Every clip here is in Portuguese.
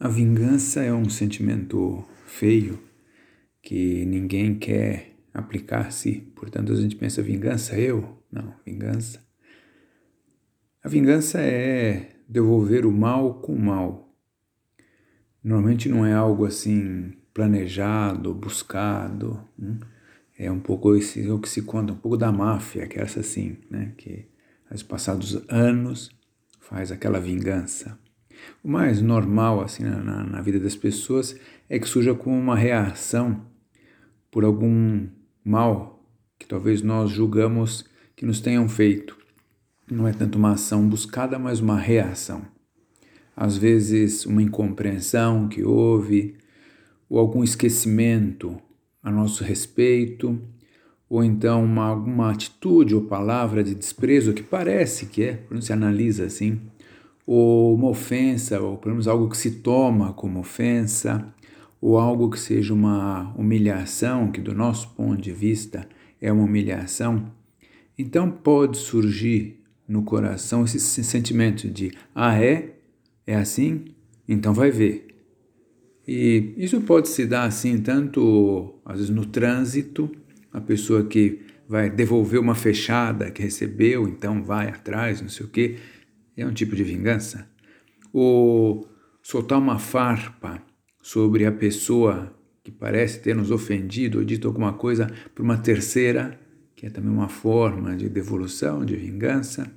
A vingança é um sentimento feio que ninguém quer aplicar-se. Portanto, a gente pensa vingança eu? Não, vingança. A vingança é devolver o mal com o mal. Normalmente não é algo assim planejado, buscado. Hum? É um pouco esse, o que se conta, um pouco da máfia, que é essa assim, né? Que aos passados anos faz aquela vingança. O mais normal assim na, na vida das pessoas é que surja como uma reação por algum mal que talvez nós julgamos que nos tenham feito. Não é tanto uma ação buscada, mas uma reação. Às vezes, uma incompreensão que houve, ou algum esquecimento a nosso respeito, ou então uma, alguma atitude ou palavra de desprezo que parece que é, quando se analisa assim, ou uma ofensa, ou pelo menos algo que se toma como ofensa, ou algo que seja uma humilhação, que do nosso ponto de vista é uma humilhação, então pode surgir no coração esse sentimento de: ah, é? É assim? Então vai ver. E isso pode se dar assim, tanto às vezes no trânsito, a pessoa que vai devolver uma fechada que recebeu, então vai atrás, não sei o quê é um tipo de vingança? Ou soltar uma farpa sobre a pessoa que parece ter nos ofendido ou dito alguma coisa para uma terceira, que é também uma forma de devolução, de vingança?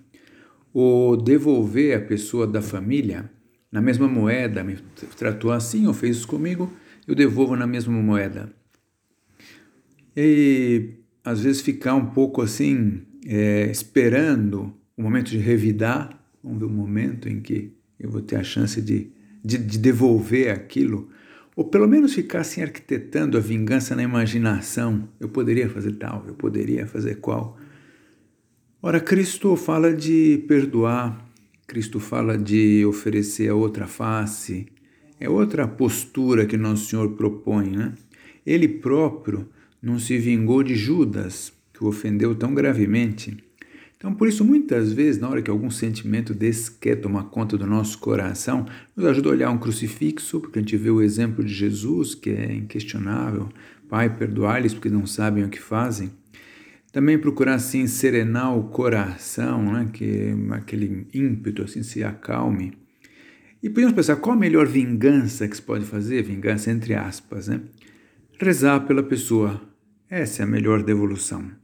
Ou devolver a pessoa da família na mesma moeda, me tratou assim ou fez isso comigo, eu devolvo na mesma moeda. E às vezes ficar um pouco assim, é, esperando o momento de revidar um momento em que eu vou ter a chance de, de, de devolver aquilo, ou pelo menos ficar assim arquitetando a vingança na imaginação. Eu poderia fazer tal, eu poderia fazer qual. Ora, Cristo fala de perdoar, Cristo fala de oferecer a outra face, é outra postura que Nosso Senhor propõe, né? Ele próprio não se vingou de Judas, que o ofendeu tão gravemente. Então, por isso, muitas vezes, na hora que algum sentimento desse quer tomar conta do nosso coração, nos ajuda a olhar um crucifixo, porque a gente vê o exemplo de Jesus, que é inquestionável. Pai, perdoar-lhes porque não sabem o que fazem. Também procurar, assim, serenar o coração, né? que aquele ímpeto, assim, se acalme. E podemos pensar, qual a melhor vingança que se pode fazer? Vingança entre aspas, né? Rezar pela pessoa. Essa é a melhor devolução.